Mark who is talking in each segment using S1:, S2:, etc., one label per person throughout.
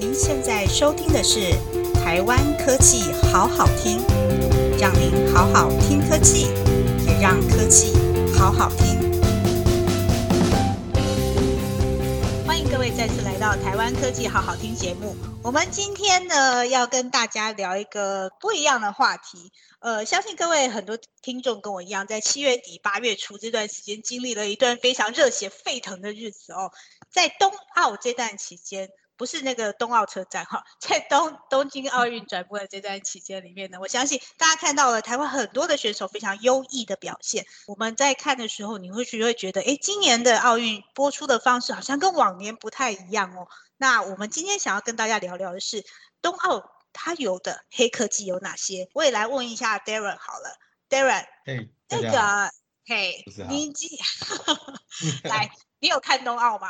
S1: 您现在收听的是台湾科技好好听，让您好好听科技，也让科技好好听。欢迎各位再次来到台湾科技好好听节目。我们今天呢要跟大家聊一个不一样的话题。呃，相信各位很多听众跟我一样，在七月底八月初这段时间经历了一段非常热血沸腾的日子哦。在冬奥这段期间，不是那个冬奥车站哈，在东东京奥运转播的这段期间里面呢，我相信大家看到了台湾很多的选手非常优异的表现。我们在看的时候，你会去会觉得，哎，今年的奥运播出的方式好像跟往年不太一样哦。那我们今天想要跟大家聊聊的是冬奥。它有的黑科技有哪些？我也来问一下 Darren 好了，Darren，
S2: 嘿，
S1: 那个，嘿，你今 来，你有看冬奥吗？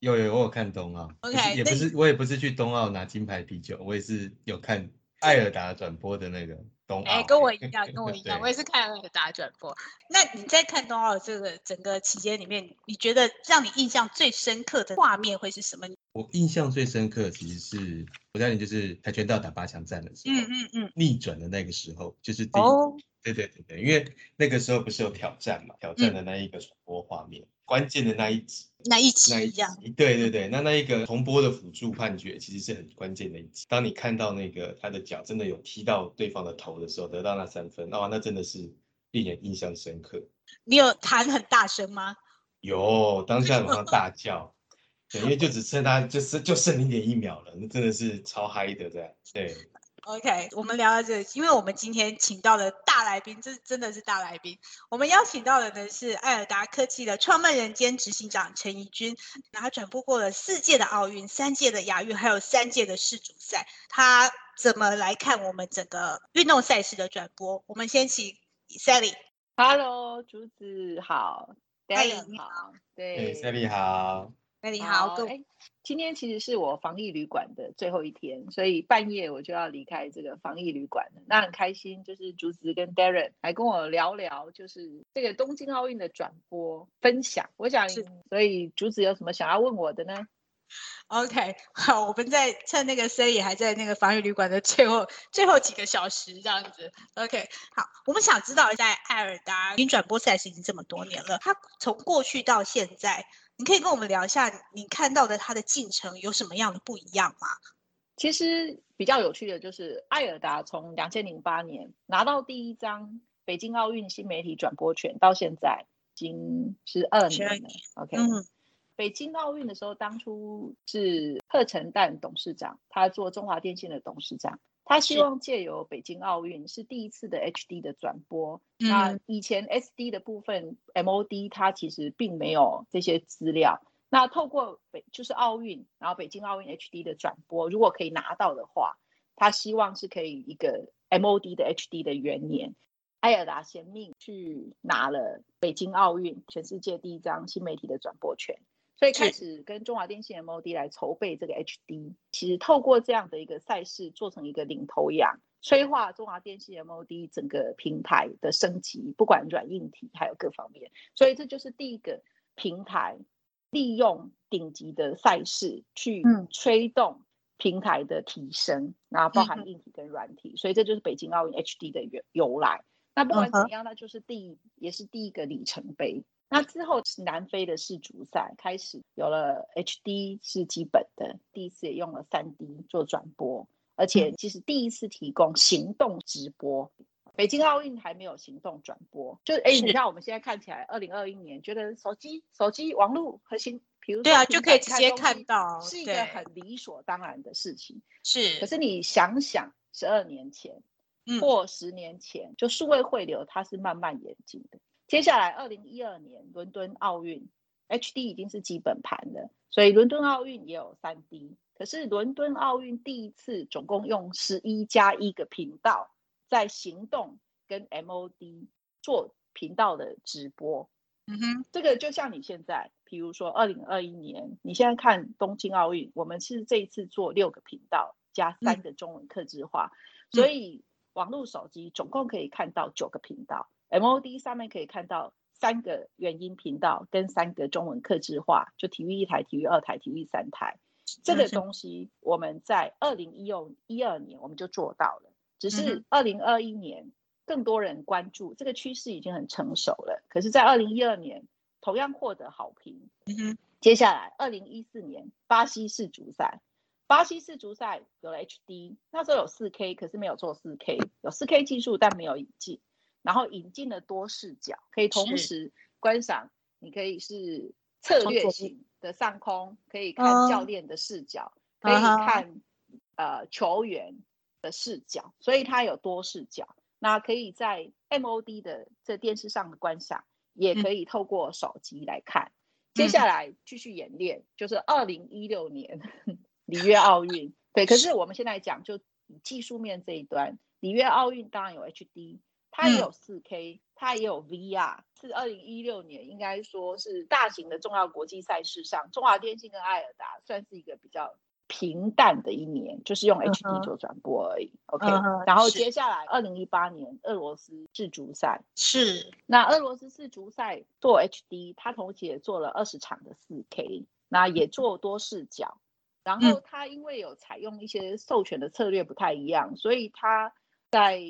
S2: 有有，我有看冬奥。
S1: OK，
S2: 也不是，我也不是去冬奥拿金牌啤酒，我也是有看艾尔达转播的那个冬奥。
S1: 哎，跟我一 样，跟我一样，我也是看艾尔达转播。那你在看冬奥这个整个期间里面，你觉得让你印象最深刻的画面会是什么？
S2: 我印象最深刻，其实是我在你就是跆拳道打八强战的时候，嗯嗯嗯，逆转的那个时候，就是第，对对对对，因为那个时候不是有挑战嘛，挑战的那一个重播画面，关键的那一集，
S1: 那一集，
S2: 那一集，对对对，那那一个重播的辅助判决，其实是很关键的一集。当你看到那个他的脚真的有踢到对方的头的时候，得到那三分，哇，那真的是令人印象深刻。
S1: 你有弹很大声吗？
S2: 有，当下马上大叫。对，因为就只剩他，就是就剩零点一秒了，那真的是超嗨的这样。对
S1: ，OK，我们聊到这，因为我们今天请到的大来宾，这真的是大来宾。我们邀请到的呢是艾尔达科技的创办人兼执行长陈怡君，他转播过了四届的奥运、三届的亚运，还有三届的世足赛。他怎么来看我们整个运动赛事的转播？我们先请 Sally。
S3: Hello，竹子好
S1: ，Sally
S3: 你
S1: 好，
S2: 对，Sally 好。
S1: 那你好，各位，
S3: 今天其实是我防疫旅馆的最后一天，所以半夜我就要离开这个防疫旅馆了。那很开心，就是竹子跟 Darren 来跟我聊聊，就是这个东京奥运的转播分享。我想，所以竹子有什么想要问我的呢
S1: ？OK，好，我们在趁那个 C 也还在那个防疫旅馆的最后最后几个小时这样子。OK，好，我们想知道在艾尔达已经转播赛事已经这么多年了，它从过去到现在。你可以跟我们聊一下，你看到的它的进程有什么样的不一样吗？
S3: 其实比较有趣的就是，艾尔达从两千零八年拿到第一张北京奥运新媒体转播权，到现在已经是二年了。OK，嗯，北京奥运的时候，当初是贺成旦董事长，他做中华电信的董事长。他希望借由北京奥运是第一次的 HD 的转播，那以前 SD 的部分 MOD 它其实并没有这些资料。那透过北就是奥运，然后北京奥运 HD 的转播，如果可以拿到的话，他希望是可以一个 MOD 的 HD 的元年。埃尔达先命去拿了北京奥运全世界第一张新媒体的转播权。所以开始跟中华电信 MOD 来筹备这个 HD，其实透过这样的一个赛事做成一个领头羊，催化中华电信 MOD 整个平台的升级，不管软硬体还有各方面。所以这就是第一个平台利用顶级的赛事去推动平台的提升，然后包含硬体跟软体。所以这就是北京奥运 HD 的由由来。那不管怎么样，那就是第也是第一个里程碑。那之后，南非的世足赛开始有了 HD 是基本的，第一次也用了 3D 做转播，而且其实第一次提供行动直播。北京奥运还没有行动转播，就是哎，你看我们现在看起来，二零二一年觉得手机、手机网络核心，比如
S1: 对啊，就可以直接看到，
S3: 是一个很理所当然的事情。
S1: 是，
S3: 可是你想想，十二年前或十年前，就数位汇流，它是慢慢演进的。接下来，二零一二年伦敦奥运，HD 已经是基本盘了，所以伦敦奥运也有三 D。可是伦敦奥运第一次总共用十一加一个频道在行动跟 MOD 做频道的直播。嗯哼，这个就像你现在，比如说二零二一年，你现在看东京奥运，我们是这一次做六个频道加三个中文客制化，所以网络手机总共可以看到九个频道。MOD 上面可以看到三个原音频道跟三个中文客制化，就体育一台、体育二台、体育三台。这个东西我们在二零一六一二年我们就做到了，只是二零二一年更多人关注这个趋势已经很成熟了。可是，在二零一二年同样获得好评。接下来，二零一四年巴西世足赛，巴西世足赛有了 HD，那时候有四 K，可是没有做四 K，有四 K 技术但没有引进，然后引进了多视角，可以同时观赏，你可以是策略型的上空，可以看教练的视角，可以看呃球员的视角，所以它有多视角，那可以在 MOD 的这电视上的观赏，也可以透过手机来看。接下来继续演练，就是二零一六年里约奥运。对，可是我们现在讲，就技术面这一端，里约奥运当然有 HD，它也有四 K，它也有 VR。是二零一六年，应该说是大型的重要国际赛事上，中华电信跟艾尔达算是一个比较。平淡的一年，就是用 HD 做转播而已。OK，然后接下来二零一八年俄罗斯世足赛
S1: 是
S3: 那俄罗斯世足赛做 HD，他同时也做了二十场的四 K，那也做多视角。然后他因为有采用一些授权的策略不太一样，所以他在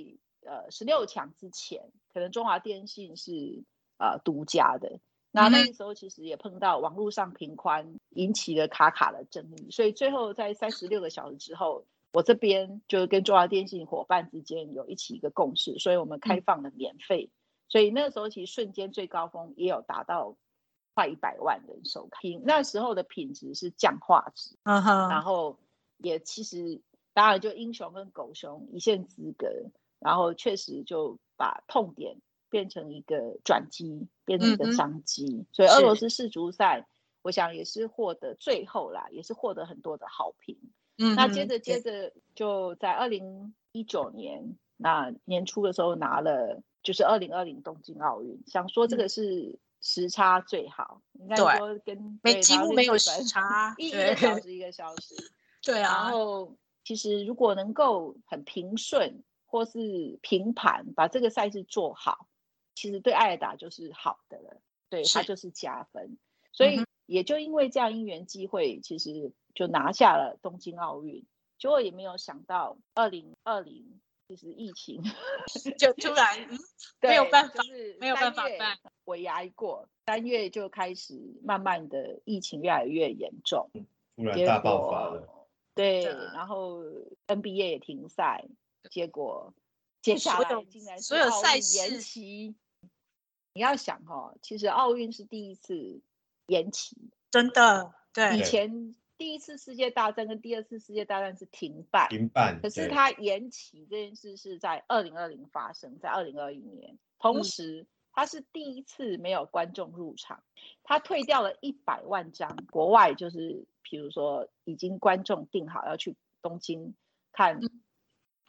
S3: 呃十六强之前，可能中华电信是呃独家的。那那个时候其实也碰到网络上频宽引起了卡卡的争议，所以最后在三十六个小时之后，我这边就跟中华电信伙伴之间有一起一个共识，所以我们开放了免费，所以那个时候其实瞬间最高峰也有达到快一百万人收看，那时候的品质是降画质，然后也其实当然就英雄跟狗熊一线之隔，然后确实就把痛点。变成一个转机，变成一个商机，所以俄罗斯世足赛，我想也是获得最后啦，也是获得很多的好评。嗯，那接着接着就在二零一九年那年初的时候拿了，就是二零二零东京奥运，想说这个是时差最好，应该说跟
S1: 没几乎没有时差，
S3: 一个小时一个小时。
S1: 对啊，
S3: 然后其实如果能够很平顺或是平盘把这个赛事做好。其实对艾尔达就是好的了，对他就是加分，所以也就因为这样因缘机会，其实就拿下了东京奥运。结果也没有想到，二零二零其实疫情
S1: 就突然没有办法，没有办法办。
S3: 尾牙一过，三月就开始慢慢的疫情越来越严重，
S2: 突然大爆发了。
S3: 对，然后 NBA 也停赛，结果接下来竟然
S1: 所有赛
S3: 事延期。你要想哦，其实奥运是第一次延期，
S1: 真的。对，
S3: 以前第一次世界大战跟第二次世界大战是停办，
S2: 停办。
S3: 可是它延期这件事是在二零二零发生在二零二一年，同时他是第一次没有观众入场，他退掉了一百万张国外，就是比如说已经观众定好要去东京看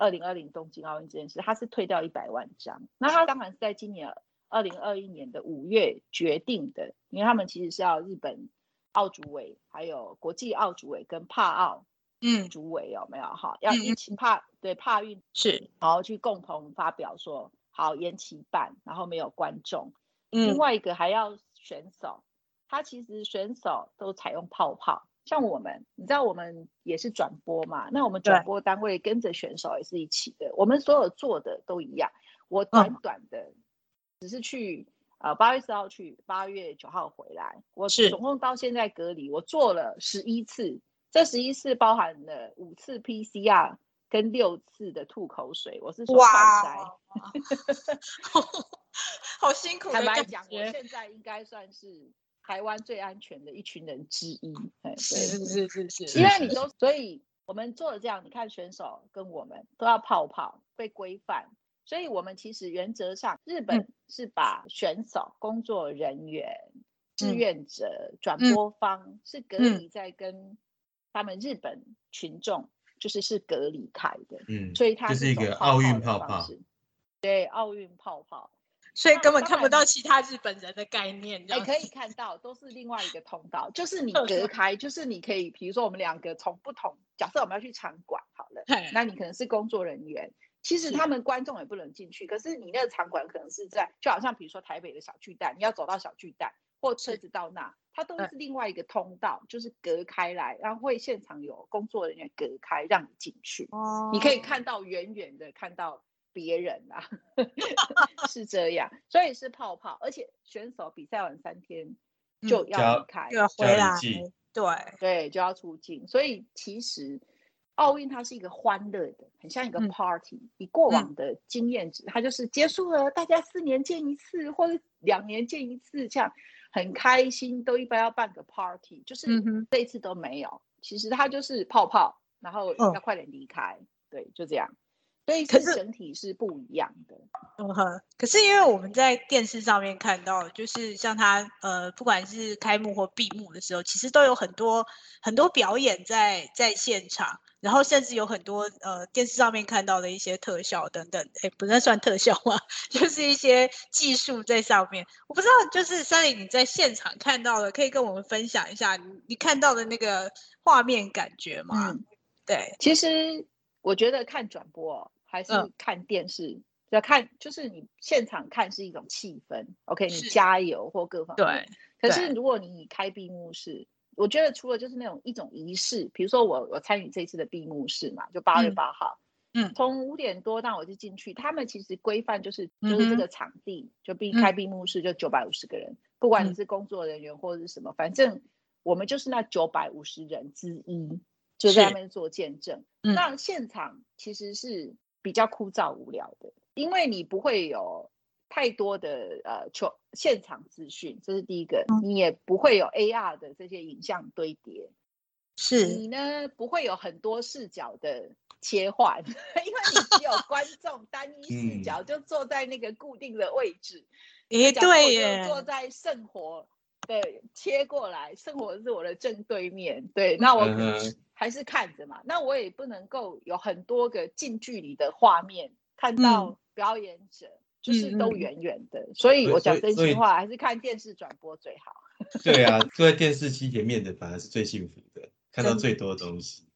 S3: 二零二零东京奥运这件事，他是退掉一百万张。那他当然是在今年。二零二一年的五月决定的，因为他们其实是要日本奥组委、还有国际奥组委跟帕奥嗯组委有没有哈？要一起帕对帕运
S1: 是，
S3: 然后去共同发表说好延期办，然后没有观众。另外一个还要选手，他其实选手都采用泡泡，像我们，你知道我们也是转播嘛？那我们转播单位跟着选手也是一起的，我们所有做的都一样。我短短的。只是去呃八月四号去，八月九号回来。我是总共到现在隔离，我做了十一次，这十一次包含了五次 PCR 跟六次的吐口水。我是说快筛，
S1: 好辛苦。
S3: 坦白讲，我现在应该算是台湾最安全的一群人之一。
S1: 是是是是是，
S3: 因为你都，所以我们做了这样，你看选手跟我们都要泡泡，被规范。所以，我们其实原则上，日本是把选手、工作人员、志愿者、转播方是隔离在跟他们日本群众，就是是隔离开的。嗯，所以它
S2: 是一个奥运泡泡。
S3: 对，奥运泡泡，
S1: 所以根本看不到其他日本人的概念。
S3: 也可以 看到，都是另外一个通道，就是你隔开，就是你可以，比如说我们两个从不同，假设我们要去场馆，好了，那你可能是工作人员。其实他们观众也不能进去，可是你那个场馆可能是在，就好像比如说台北的小巨蛋，你要走到小巨蛋，或车子到那，它都是另外一个通道，就是隔开来，然后会现场有工作人员隔开让你进去。哦，你可以看到远远的看到别人啊，是这样，所以是泡泡，而且选手比赛完三天就要离开，
S1: 要回来，对
S3: 对，就要出境，所以其实。奥运它是一个欢乐的，很像一个 party。以过往的经验值，它就是结束了，大家四年见一次，或者两年见一次，这样很开心，都一般要办个 party。就是这一次都没有，其实它就是泡泡，然后要快点离开，对，就这样。所以，可是整体是不一样的。
S1: 嗯哼，可是因为我们在电视上面看到，就是像他呃，不管是开幕或闭幕的时候，其实都有很多很多表演在在现场，然后甚至有很多呃电视上面看到的一些特效等等，哎，不能算特效吗？就是一些技术在上面。我不知道，就是三林你在现场看到的，可以跟我们分享一下你你看到的那个画面感觉吗？对，
S3: 其实。我觉得看转播还是看电视，要看就是你现场看是一种气氛，OK，你加油或各方
S1: 面。
S3: 对。可是如果你开闭幕式，我觉得除了就是那种一种仪式，比如说我我参与这次的闭幕式嘛，就八月八号，嗯，从五点多到我就进去，他们其实规范就是就是这个场地就闭开闭幕式就九百五十个人，不管你是工作人员或者是什么，反正我们就是那九百五十人之一。就在那边做见证，那现场其实是比较枯燥无聊的，因为你不会有太多的呃球现场资讯，这是第一个，你也不会有 AR 的这些影像堆叠，
S1: 是。
S3: 你呢不会有很多视角的切换，因为你只有 观众单一视角，就坐在那个固定的位置，
S1: 诶，对耶，
S3: 坐在圣火对切过来，圣火是我的正对面，对，那我。还是看着嘛，那我也不能够有很多个近距离的画面看到表演者，就是都远远的，所以我讲真心话，还是看电视转播最好。
S2: 对啊，坐在电视机前面的反而是最幸福的，看到最多东西，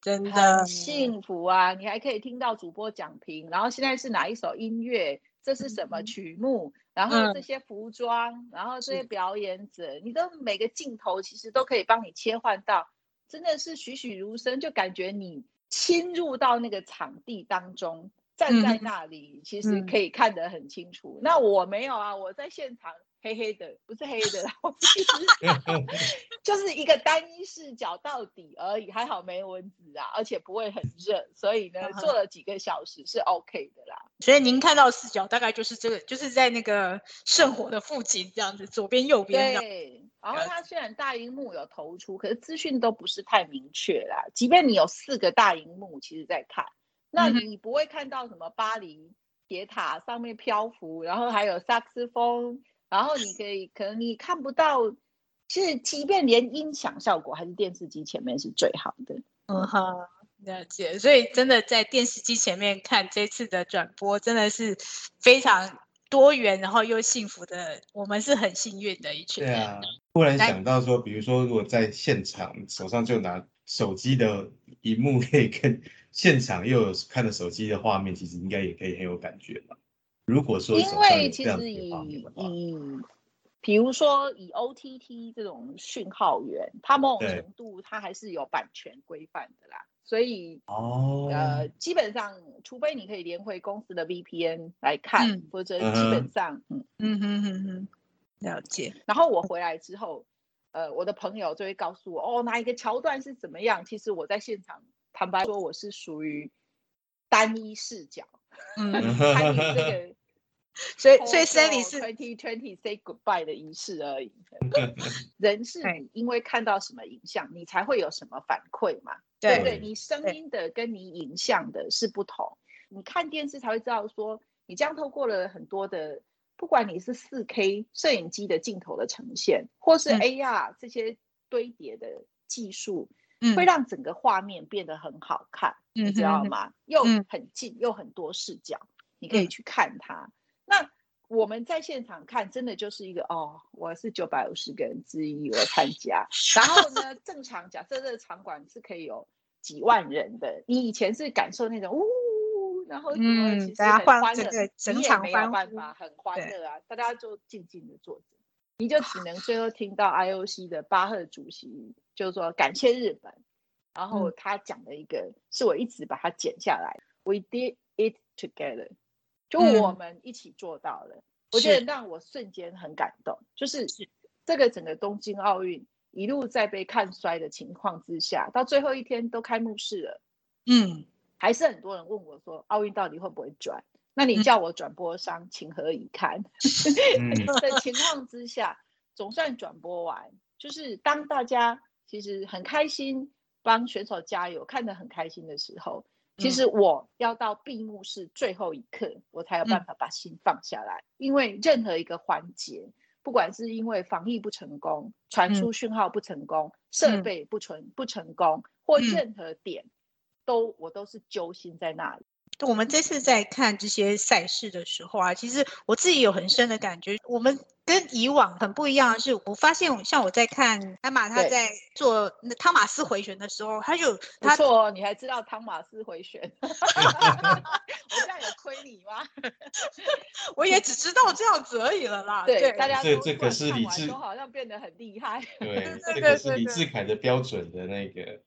S1: 真的
S3: 幸福啊！你还可以听到主播讲评，然后现在是哪一首音乐，这是什么曲目，然后这些服装，然后这些表演者，你的每个镜头其实都可以帮你切换到。真的是栩栩如生，就感觉你侵入到那个场地当中，站在那里，其实可以看得很清楚。那我没有啊，我在现场黑黑的，不是黑的，就是一个单一视角到底而已，还好没蚊子啊，而且不会很热，所以呢，坐了几个小时是 OK 的啦。
S1: 所以您看到视角大概就是这个，就是在那个圣火的附近这样子，左边右边
S3: 对。然后它虽然大荧幕有投出，可是资讯都不是太明确啦。即便你有四个大荧幕，其实在看，那你不会看到什么巴黎铁塔上面漂浮，然后还有萨克斯风，然后你可以可能你看不到。其实即便连音响效果，还是电视机前面是最好的。
S1: 嗯哈，了解。所以真的在电视机前面看这次的转播，真的是非常。多元，然后又幸福的，我们是很幸运的一群。
S2: 对啊，突然想到说，比如说，如果在现场手上就拿手机的荧幕，可以跟现场又有看着手机的画面，其实应该也可以很有感觉吧。如果说
S3: 因为其实以以，比如说以 OTT 这种讯号源，它某种程度它还是有版权规范的啦。所以，哦，呃，基本上，除非你可以连回公司的 VPN 来看，或者基本上，嗯嗯
S1: 嗯嗯嗯，了解。
S3: 然后我回来之后，呃，我的朋友就会告诉我，哦，哪一个桥段是怎么样。其实我在现场，坦白说，我是属于单一视角，嗯，参与这个。
S1: 所以，所以 Sandy 是
S3: twenty twenty say goodbye 的仪式而已。人是你因为看到什么影像，你才会有什么反馈嘛？对不对？你声音的跟你影像的是不同。你看电视才会知道，说你这样透过了很多的，不管你是四 K 摄影机的镜头的呈现，或是 AR 这些堆叠的技术，会让整个画面变得很好看，你知道吗？又很近，又很多视角，你可以去看它。那我们在现场看，真的就是一个哦，我是九百五十个人之一，我参加。然后呢，正常假设这个场馆是可以有几万人的，你以前是感受那种呜，然后嗯，其实很欢乐，你也没有办法很欢乐啊，大家就静静的坐着。你就只能最后听到 IOC 的巴赫主席就是说感谢日本，然后他讲的一个是我一直把它剪下来，We did it together，就我们一起做到了。我觉得让我瞬间很感动，就是这个整个东京奥运一路在被看衰的情况之下，到最后一天都开幕式了，嗯，还是很多人问我说奥运到底会不会转？那你叫我转播商，情何以堪？的情况之下，总算转播完，就是当大家其实很开心，帮选手加油，看得很开心的时候。其实我要到闭幕式最后一刻，我才有办法把心放下来。因为任何一个环节，不管是因为防疫不成功、传输讯号不成功、设备不成不成功，或任何点，都我都是揪心在那里。
S1: 我们这次在看这些赛事的时候啊，其实我自己有很深的感觉。我们跟以往很不一样的是，我发现像我在看艾玛他在做那汤马斯回旋的时候，他就
S3: 他错，你还知道汤马斯回旋？我这样有亏你吗？
S1: 我也只知道这样子而已了啦。
S3: 对，大家
S2: 这这可是李志，
S3: 都好像变得很厉害。
S2: 对，这个是李志凯的标准的那个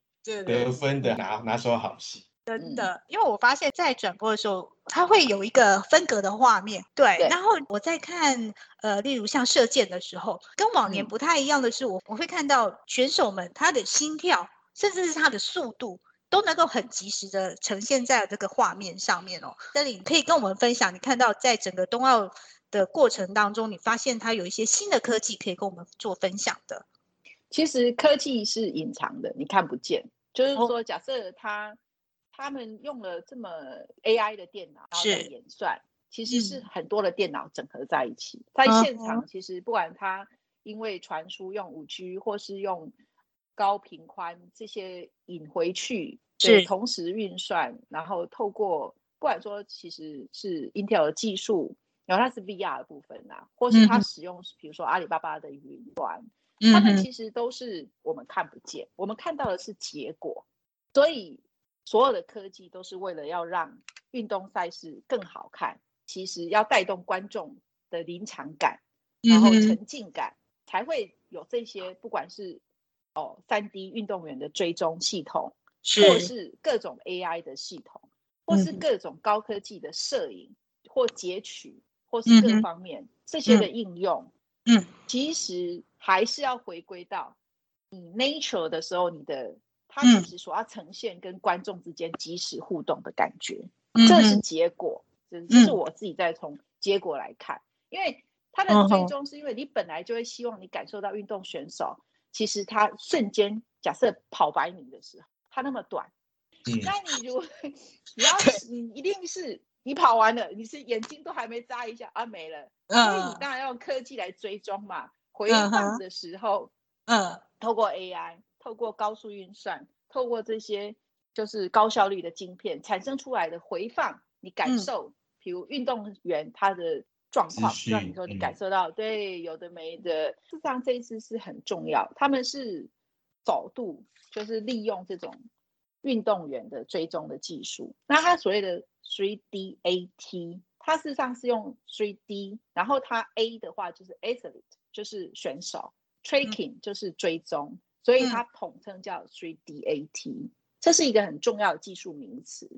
S2: 得分的拿拿手好戏。
S1: 真的，因为我发现，在转播的时候，它会有一个分隔的画面，对。然后我在看，呃，例如像射箭的时候，跟往年不太一样的是，我我会看到选手们他的心跳，甚至是他的速度，都能够很及时的呈现在这个画面上面哦。这里可以跟我们分享，你看到在整个冬奥的过程当中，你发现它有一些新的科技可以跟我们做分享的。
S3: 其实科技是隐藏的，你看不见。就是说，假设它。他们用了这么 AI 的电脑，然后演算，其实是很多的电脑整合在一起。在现场，其实不管它因为传输用五 G 或是用高频宽这些引回去，是。同时运算，然后透过不管说其实是 Intel 的技术，然后它是 VR 的部分呐，或是它使用比如说阿里巴巴的云端，他们其实都是我们看不见，我们看到的是结果，所以。所有的科技都是为了要让运动赛事更好看，其实要带动观众的临场感，然后沉浸感，才会有这些，不管是哦三 D 运动员的追踪系统，或是各种 AI 的系统，或是各种高科技的摄影或截取，或是各方面这些的应用，嗯，其实还是要回归到你 nature 的时候，你的。它其实所要呈现跟观众之间即时互动的感觉，这是结果，这是我自己在从结果来看，因为他的追踪是因为你本来就会希望你感受到运动选手，其实他瞬间假设跑百米的时候，他那么短，那你如你要你一定是你跑完了，你是眼睛都还没眨一下啊没了，所以你当然要用科技来追踪嘛，回放的时候，嗯，透过 AI。透过高速运算，透过这些就是高效率的晶片产生出来的回放，你感受，比如运动员他的状况，让你说你感受到，对，有的没的。事实上，这一次是很重要，他们是走度，就是利用这种运动员的追踪的技术。那他所谓的 three D A T，它事实上是用 three D，然后它 A 的话就是 athlete，就是选手，tracking 就是追踪。所以它统称叫 3D AT，这是一个很重要的技术名词。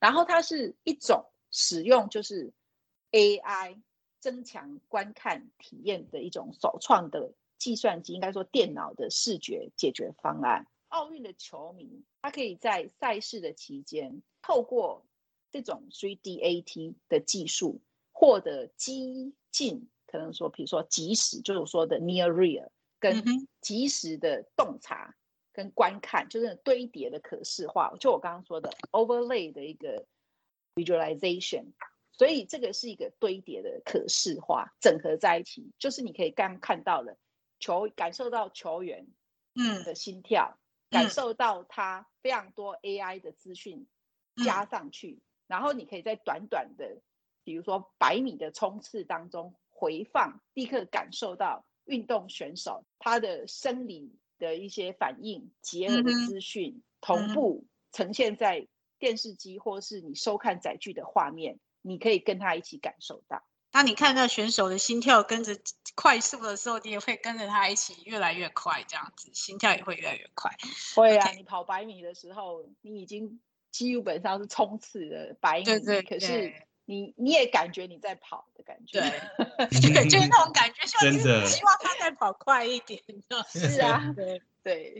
S3: 然后它是一种使用就是 AI 增强观看体验的一种首创的计算机，应该说电脑的视觉解决方案。奥运的球迷他可以在赛事的期间，透过这种 3D AT 的技术获得激进，可能说比如说即时，就是说的 Near Real。跟及时的洞察跟观看，就是堆叠的可视化，就我刚刚说的 overlay 的一个 visualization，所以这个是一个堆叠的可视化，整合在一起，就是你可以刚看到了球，感受到球员嗯。的心跳，感受到他非常多 AI 的资讯加上去，然后你可以在短短的，比如说百米的冲刺当中回放，立刻感受到。运动选手他的生理的一些反应结合的资讯同步呈现在电视机或是你收看载具的画面，你可以跟他一起感受到。
S1: 当你看到选手的心跳跟着快速的时候，你也会跟着他一起越来越快，这样子心跳也会越来越快。
S3: 会啊，你跑百米的时候，你已经基本上是冲刺的百米，
S1: 对对，
S3: 可是你你也感觉你在跑的感觉，
S1: 对，就是那种感觉，真的希望他再跑快一点。
S3: 是啊，对对，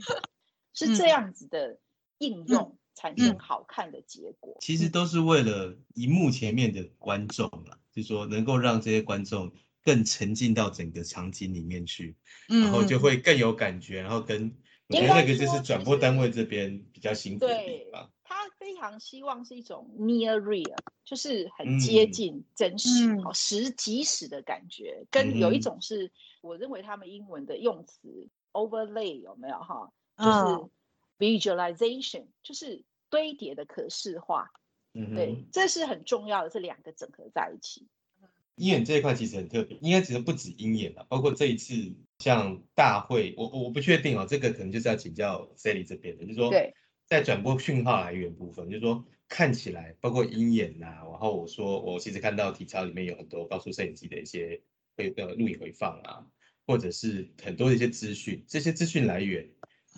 S3: 是这样子的应用。产生好看的结果，
S2: 其实都是为了荧幕前面的观众了，就说能够让这些观众更沉浸到整个场景里面去，然后就会更有感觉，然后跟我觉得那个就是转播单位这边比较辛苦的地方。
S3: 他非常希望是一种 near real，就是很接近真实、好实即时的感觉，跟有一种是我认为他们英文的用词 overlay 有没有哈？就是。Visualization 就是堆叠的可视化，嗯，对，这是很重要的，这两个整合在一起。
S2: 鹰眼这一块其实很特别，应该其实不止鹰眼了，包括这一次像大会，我我不确定哦，这个可能就是要请教 Sally 这边的，就是说，
S3: 对，
S2: 在转播讯号来源部分，就是说看起来，包括鹰眼呐，然后我说我其实看到体操里面有很多高速摄影机的一些回呃录影回放啊，或者是很多的一些资讯，这些资讯来源。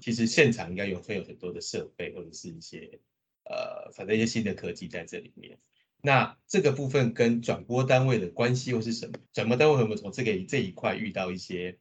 S2: 其实现场应该有会有很多的设备或者是一些呃，反正一些新的科技在这里面。那这个部分跟转播单位的关系又是什么？转播单位有没有从这个这一块遇到一些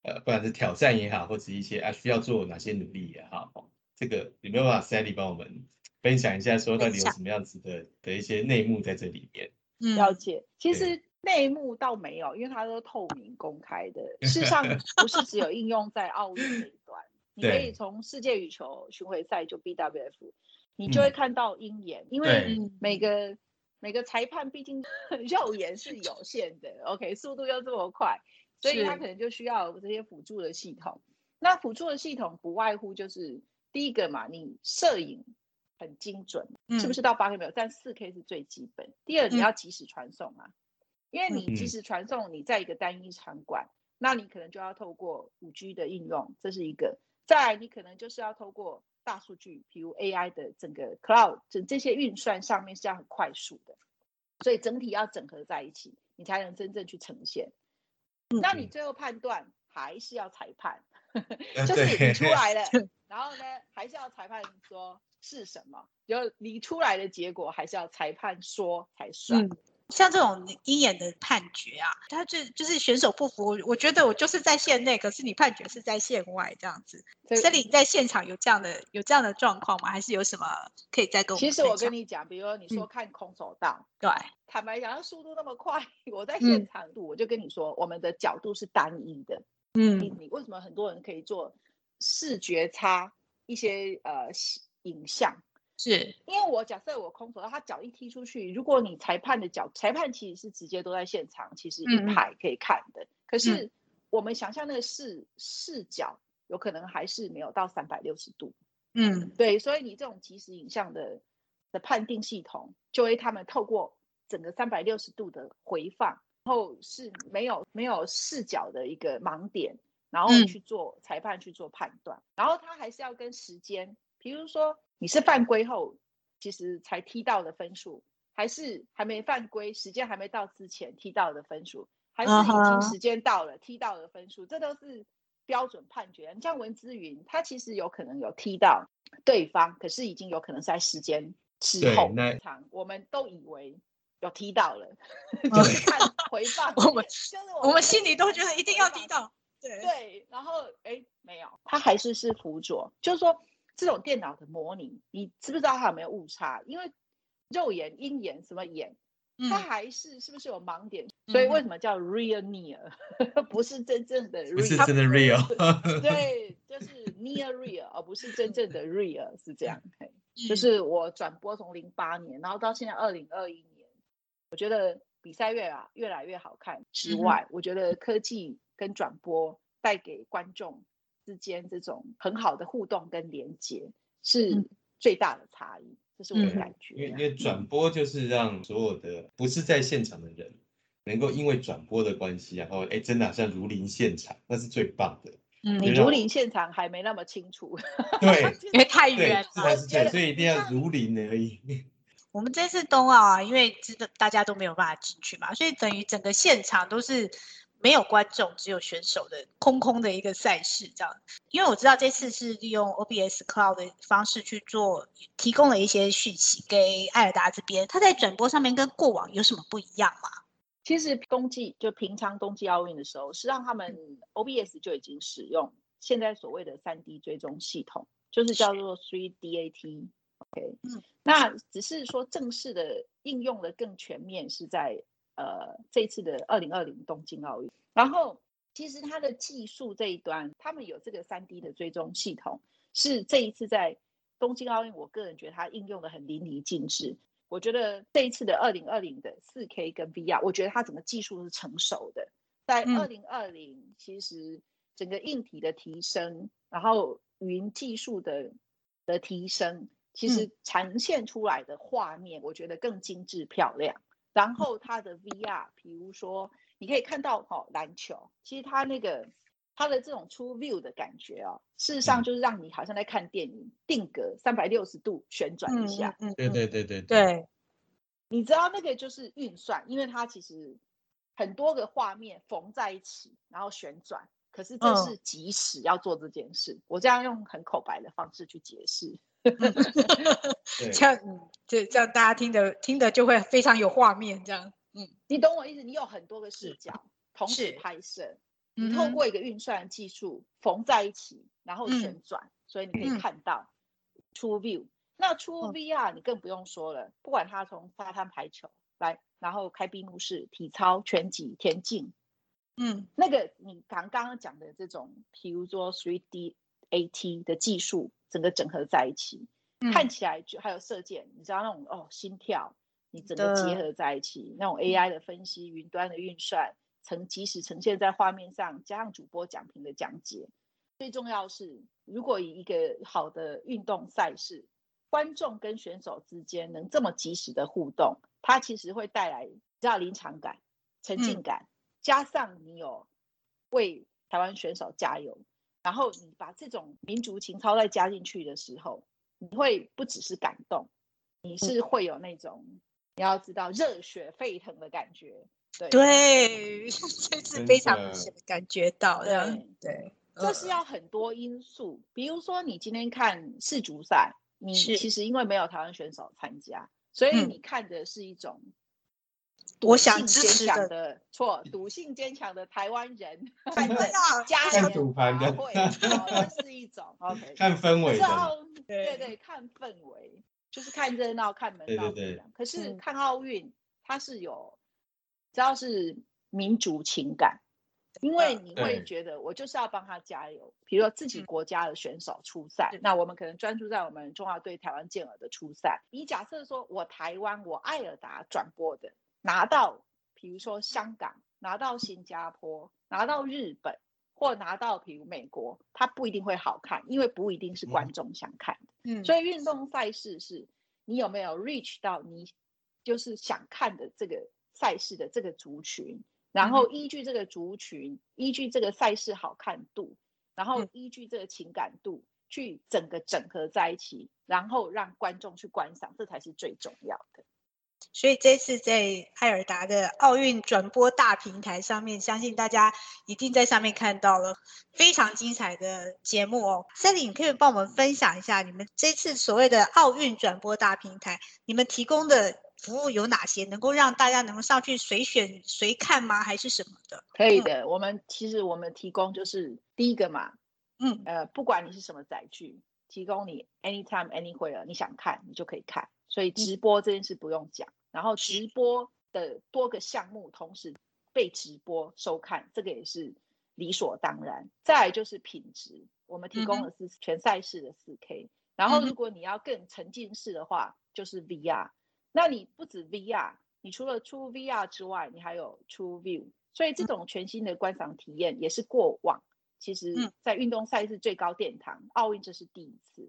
S2: 呃，不管是挑战也好，或者一些啊需要做哪些努力也好，这个有没有办法，Sandy 帮我们分享一下，说到底有什么样子的的一些内幕在这里面？
S3: 了解，其实内幕倒没有，因为它都透明公开的。事实上，不是只有应用在奥运这一端。你可以从世界羽球巡回赛就 BWF，你就会看到鹰眼，因为每个每个裁判毕竟 肉眼是有限的，OK，速度又这么快，所以他可能就需要这些辅助的系统。那辅助的系统不外乎就是第一个嘛，你摄影很精准，是不是到八 K 没有？但四 K 是最基本。第二，你要及时传送啊，因为你及时传送，你在一个单一场馆，那你可能就要透过五 G 的应用，这是一个。再来，你可能就是要透过大数据，比如 AI 的整个 cloud 整这些运算上面是要很快速的，所以整体要整合在一起，你才能真正去呈现。那你最后判断还是要裁判，就是你出来了，还是要裁判说是什么，就你出来的结果还是要裁判说才算。
S1: 像这种鹰眼的判决啊，他就就是选手不服，我觉得我就是在线内，可是你判决是在线外这样子。这里在现场有这样的有这样的状况吗？还是有什么可以再跟我？
S3: 其实我跟你讲，比如说你说看空手道，
S1: 对，
S3: 坦白讲，速度那么快，我在现场度我就跟你说，我们的角度是单一的。嗯，你为什么很多人可以做视觉差一些呃影像？
S1: 是
S3: 因为我假设我空手道，他脚一踢出去，如果你裁判的脚，裁判其实是直接都在现场，其实一排可以看的。可是我们想象那个视视角，有可能还是没有到三百六十度。嗯，对，所以你这种即时影像的的判定系统，就会他们透过整个三百六十度的回放，然后是没有没有视角的一个盲点，然后去做裁判去做判断，然后他还是要跟时间，比如说。你是犯规后，其实才踢到的分数，还是还没犯规，时间还没到之前踢到的分数，还是已经时间到了踢到的分数，这都是标准判决。你像文之云，他其实有可能有踢到对方，可是已经有可能在时间之后场，我们都以为有踢到了，就是看回放，
S1: 我们就是我们心里都觉得一定要踢到，对
S3: 对，然后哎没有，它还是是辅佐，就是说。这种电脑的模拟，你知不知道它有没有误差？因为肉眼、鹰眼什么眼，它还是是不是有盲点？所以为什么叫 real near？不是真正的，real，
S2: 不是真的 real。
S3: 对，就是 near real，而不是真正的 real，是这样。就是我转播从零八年，然后到现在二零二一年，我觉得比赛越来越来越好看之外，我觉得科技跟转播带给观众。之间这种很好的互动跟连接是最大的差异，这是我的感觉。
S2: 因为因为转播就是让所有的不是在现场的人，能够因为转播的关系，然后哎，真的好像如临现场，那是最棒的。
S3: 嗯，你如临现场还没那么清楚。
S2: 对，
S1: 因为太远了。
S2: 是是，所以一定要如临而已。
S1: 我们这次冬奥啊，因为知道大家都没有办法进去嘛，所以等于整个现场都是没有观众，只有选手的空空的一个赛事这样。因为我知道这次是利用 OBS Cloud 的方式去做，提供了一些讯息给艾尔达这边，他在转播上面跟过往有什么不一样吗？
S3: 其实冬季就平常冬季奥运的时候，是让他们 OBS 就已经使用现在所谓的三 D 追踪系统，就是叫做 Three DAT。OK，嗯，那只是说正式的应用的更全面是在呃这次的二零二零东京奥运。然后其实它的技术这一端，他们有这个三 D 的追踪系统，是这一次在东京奥运，我个人觉得它应用的很淋漓尽致。我觉得这一次的二零二零的四 K 跟 VR，我觉得它整个技术是成熟的。在二零二零，其实整个硬体的提升，然后云技术的的提升，其实呈现出来的画面，我觉得更精致漂亮。然后它的 VR，比如说你可以看到哈篮球，其实它那个它的这种出 view 的感觉哦，事实上就是让你好像在看电影，定格三百六十度旋转一下。
S2: 嗯，对对对对
S1: 对。
S3: 你知道那个就是运算，因为它其实很多个画面缝在一起，然后旋转。可是这是即时要做这件事，我这样用很口白的方式去解释，
S1: 这样这这样大家听的听的就会非常有画面，这样，
S3: 嗯，你懂我意思？你有很多个视角同时拍摄，你透过一个运算技术缝在一起，然后旋转，所以你可以看到 True View。那 True VR 你更不用说了，不管它从沙滩排球来，然后开闭幕式、体操、拳击、田径。嗯，那个你刚刚刚讲的这种，比如说 three D AT 的技术，整个整合在一起，看起来就还有射箭，你知道那种哦心跳，你整个结合在一起，那种 AI 的分析、云端的运算，呈即时呈现在画面上，加上主播讲评的讲解，最重要是，如果以一个好的运动赛事，观众跟选手之间能这么及时的互动，它其实会带来比较临场感、沉浸感。加上你有为台湾选手加油，然后你把这种民族情操再加进去的时候，你会不只是感动，你是会有那种你要知道热血沸腾的感觉。
S1: 对，这 是非常明显的感觉到。
S3: 对对，这是要很多因素，比如说你今天看世足赛，你其实因为没有台湾选手参加，所以你看的是一种。
S1: 我想支持的
S3: 错，赌性坚强的台湾人，
S2: 加
S3: 加
S2: 赌盘的
S3: 会，这是一种 OK，
S2: 看氛围
S3: 的，对对，看氛围，就是看热闹，看门道。可是看奥运，它是有，只要是民族情感，因为你会觉得我就是要帮他加油。比如说自己国家的选手出赛，那我们可能专注在我们中华队台湾健儿的出赛。你假设说我台湾我艾尔达转播的。拿到，比如说香港，拿到新加坡，拿到日本，或拿到比如美国，它不一定会好看，因为不一定是观众想看的。嗯，所以运动赛事是你有没有 reach 到你就是想看的这个赛事的这个族群，然后依据这个族群，依据这个赛事好看度，然后依据这个情感度去整个整合在一起，然后让观众去观赏，这才是最重要的。
S1: 所以这次在艾尔达的奥运转播大平台上面，相信大家一定在上面看到了非常精彩的节目哦。森林，你可以帮我们分享一下你们这次所谓的奥运转播大平台，你们提供的服务有哪些？能够让大家能够上去随选随看吗？还是什么的？
S3: 可以的，我们其实我们提供就是第一个嘛，嗯呃，不管你是什么载具，提供你 anytime anywhere，你想看你就可以看。所以直播这件事不用讲，然后直播的多个项目同时被直播收看，这个也是理所当然。再来就是品质，我们提供的是全赛事的四 K，然后如果你要更沉浸式的话，就是 VR。那你不止 VR，你除了出 VR 之外，你还有出 View，所以这种全新的观赏体验也是过往其实在运动赛事最高殿堂奥运这是第一次。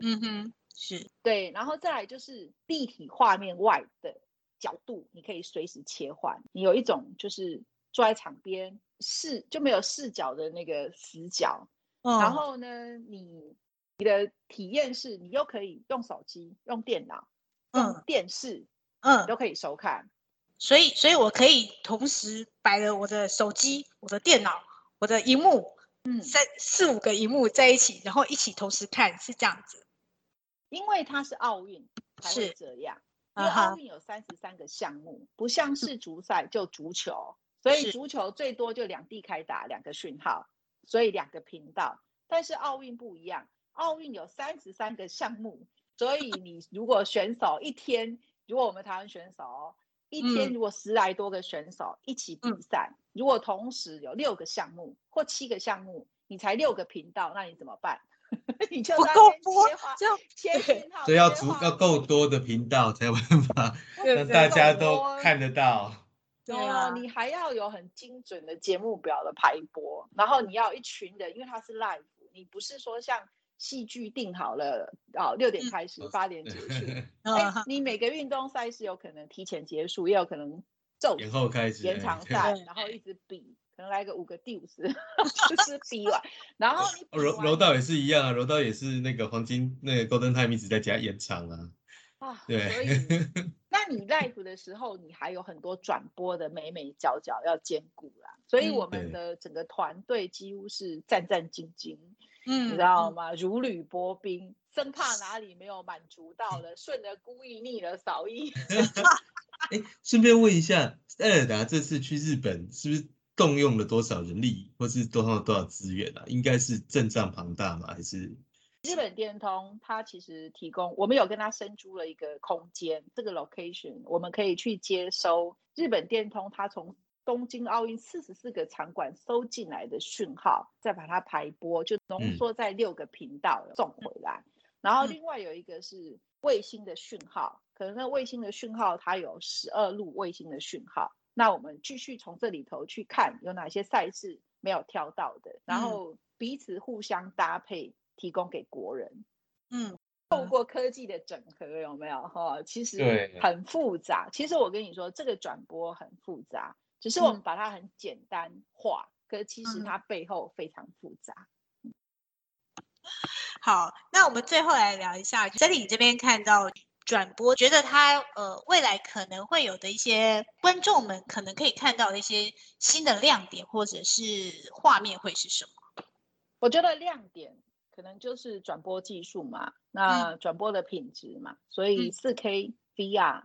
S1: 嗯哼。是
S3: 对，然后再来就是立体画面外的角度，你可以随时切换。你有一种就是坐在场边视就没有视角的那个死角，然后呢，你你的体验是，你又可以用手机、用电脑，嗯，电视，嗯，都可以收看。
S1: 所以，所以我可以同时摆了我的手机、我的电脑、我的荧幕，嗯，三四五个荧幕在一起，然后一起同时看，是这样子。
S3: 因为它是奥运，是这样。因为奥运有三十三个项目，不像是足赛就足球，所以足球最多就两地开打两个讯号，所以两个频道。但是奥运不一样，奥运有三十三个项目，所以你如果选手一天，如果我们台湾选手。一天如果十来多个选手一起比赛，如果同时有六个项目或七个项目，你才六个频道，那你怎么办？你就
S1: 不够播，就
S3: 切讯号，
S2: 所以要足要够多的频道才有办法让大家都看得到。
S3: 对啊，你还要有很精准的节目表的排播，然后你要一群人，因为它是 live，你不是说像。戏剧定好了，哦，六点开始，八点结束。哎，你每个运动赛事有可能提前结束，也有可能骤
S2: 延后开始
S3: 延长赛，然后一直比，可能来个五个第五十，就是比完。然后
S2: 柔柔道也是一样啊，柔道也是那个黄金那个 Golden Time 一直在加延长啊。
S3: 啊，对。所以，那你 live 的时候，你还有很多转播的美美角角要兼顾啦。所以我们的整个团队几乎是战战兢兢。嗯，你知道吗？如履薄冰，生怕哪里没有满足到了，顺着故意逆了少一。
S2: 哎，顺便问一下，艾尔达这次去日本是不是动用了多少人力，或是多少多少资源啊？应该是阵仗庞大吗？还是
S3: 日本电通它其实提供，我们有跟他申租了一个空间，这个 location 我们可以去接收日本电通，它从。东京奥运四十四个场馆收进来的讯号，再把它排播，就浓缩在六个频道送回来。然后另外有一个是卫星的讯号，可能那卫星的讯号它有十二路卫星的讯号。那我们继续从这里头去看有哪些赛事没有挑到的，然后彼此互相搭配，提供给国人。嗯，透过科技的整合有没有哈？其实很复杂。其实我跟你说，这个转播很复杂。只是我们把它很简单化，可是其实它背后非常复杂。
S1: 好，那我们最后来聊一下，在你这边看到转播，觉得它呃未来可能会有的一些观众们可能可以看到的一些新的亮点，或者是画面会是什么？
S3: 我觉得亮点可能就是转播技术嘛，那转播的品质嘛，所以四 K VR。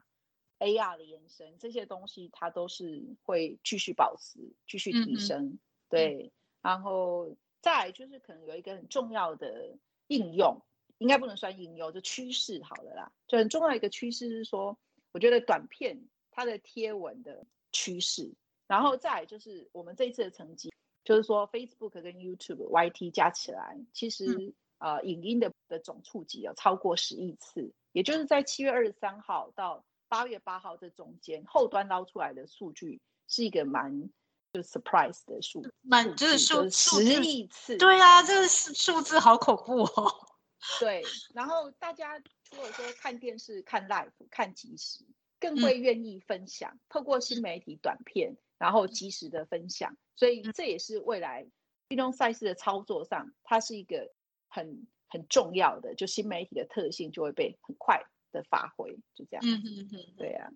S3: AR 的延伸，这些东西它都是会继续保持、继续提升，对。然后再就是可能有一个很重要的应用，应该不能算应用，就趋势好了啦。就很重要一个趋势是说，我觉得短片它的贴文的趋势，然后再就是我们这一次的成绩，就是说 Facebook 跟 YouTube、YT 加起来，其实呃影音的的总触及有超过十亿次，也就是在七月二十三号到。八月八号这中间后端捞出来的数据是一个蛮就 surprise 的数，
S1: 蛮就是数
S3: 十亿次。
S1: 对啊，这个数数字好恐怖哦。
S3: 对，然后大家除了说看电视、看 live、看即时，更会愿意分享，透过新媒体短片，然后及时的分享。所以这也是未来运动赛事的操作上，它是一个很很重要的，就新媒体的特性就会被很快。的发挥就这样，嗯嗯嗯，对呀，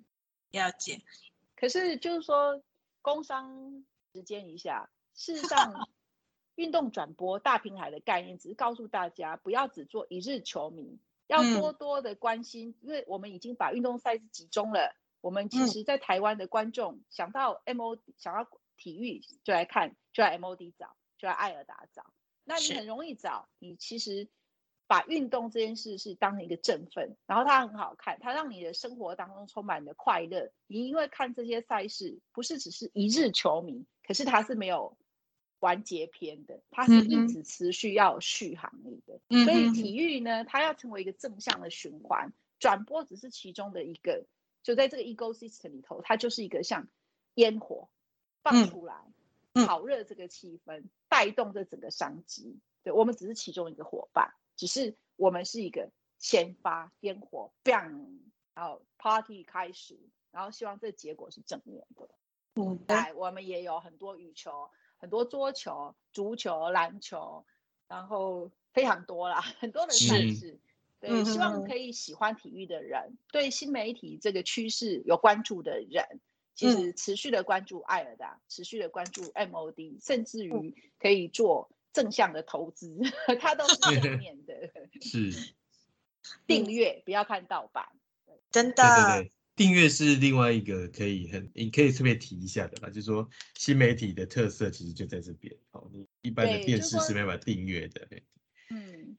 S1: 了解。
S3: 可是就是说，工商时间一下，事实上，运动转播大平台的概念，只是告诉大家不要只做一日球迷，要多多的关心，因为我们已经把运动赛事集中了。我们其实，在台湾的观众想到 M O 想要体育，就来看，就来 M O D 找，就来艾尔达找。那你很容易找，你其实。把运动这件事是当成一个振奋，然后它很好看，它让你的生活当中充满了快乐。你因为看这些赛事，不是只是一日球迷，可是它是没有完结篇的，它是一直持续要有续航力的。所以体育呢，它要成为一个正向的循环，转播只是其中的一个，就在这个 ecosystem 里头，它就是一个像烟火放出来，炒热这个气氛，带动这整个商机。对我们只是其中一个伙伴。只是我们是一个先发烟火，bang，然后 party 开始，然后希望这结果是正面的。嗯，来，我们也有很多羽球、很多桌球、足球、篮球，然后非常多啦，很多的赛事。对。对，希望可以喜欢体育的人，对新媒体这个趋势有关注的人，其实持续的关注艾尔达，持续的关注 MOD，甚至于可以做正向的投资，它都是正面的。
S2: 是，
S3: 订阅不要看盗版，
S1: 真的。
S2: 订阅是另外一个可以很，你可以特别提一下的吧，就是说新媒体的特色其实就在这边。好，你一般的电视是没办法订阅的。
S3: 嗯。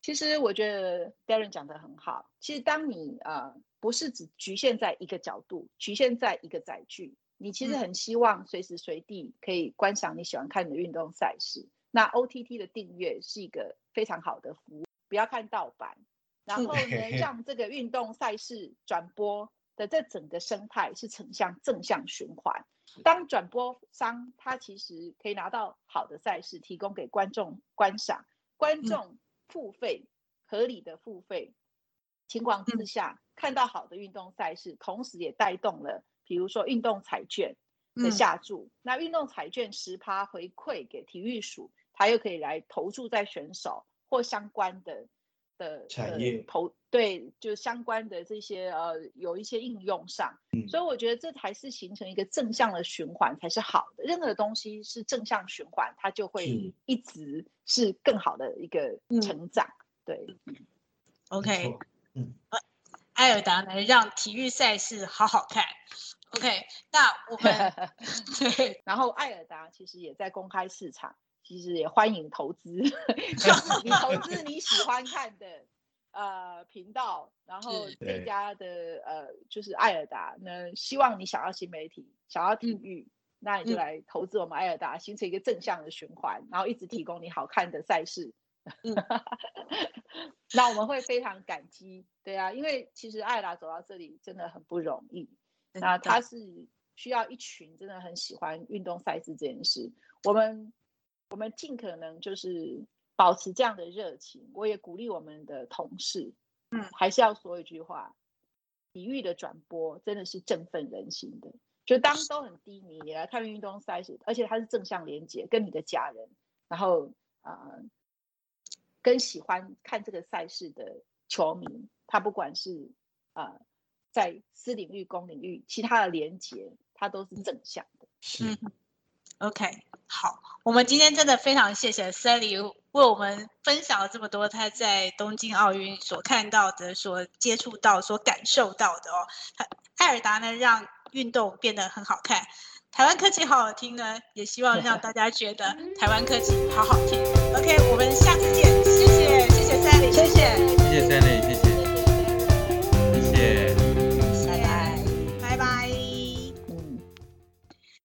S3: 其实我觉得 Darren 讲的很好。其实当你呃不是只局限在一个角度，局限在一个载具，你其实很希望随时随地可以观赏你喜欢看的运动赛事。那 OTT 的订阅是一个非常好的服务，不要看盗版，然后呢，让这个运动赛事转播的这整个生态是呈向正向循环。当转播商他其实可以拿到好的赛事，提供给观众观赏，观众。付费合理的付费情况之下，看到好的运动赛事，同时也带动了，比如说运动彩券的下注。那运动彩券十趴回馈给体育署，他又可以来投注在选手或相关的的
S2: 产业
S3: 投对，就相关的这些呃有一些应用上。所以我觉得这才是形成一个正向的循环才是好的。任何东西是正向循环，它就会一直是更好的一个成长。对
S1: ，OK，嗯，艾尔达能，让体育赛事好好看。OK，那我们对，
S3: 然后艾尔达其实也在公开市场，其实也欢迎投资，你 投资你喜欢看的呃频道，然后这家的呃就是艾尔达，那希望你想要新媒体，想要体育，那你就来投资我们艾尔达，形成一个正向的循环，然后一直提供你好看的赛事。那我们会非常感激，对啊，因为其实艾达走到这里真的很不容易。那他是需要一群真的很喜欢运动赛事这件事。我们我们尽可能就是保持这样的热情。我也鼓励我们的同事，嗯，还是要说一句话：体育的转播真的是振奋人心的。就当都很低迷，你来看运动赛事，而且它是正向连接，跟你的家人，然后啊。跟喜欢看这个赛事的球迷，他不管是呃在私领域、公领域，其他的连接，它都是正向的。
S2: 是
S1: ，OK，好，我们今天真的非常谢谢 Sally 为我们分享了这么多他在东京奥运所看到的、所接触到、所感受到的哦。他艾尔达呢，让运动变得很好看。台湾科技好好听呢，也希望让大家觉得台湾科技好好听。OK，我们下次见，谢谢，谢谢 Sally，谢谢，
S2: 谢谢 Sally，谢谢，谢谢。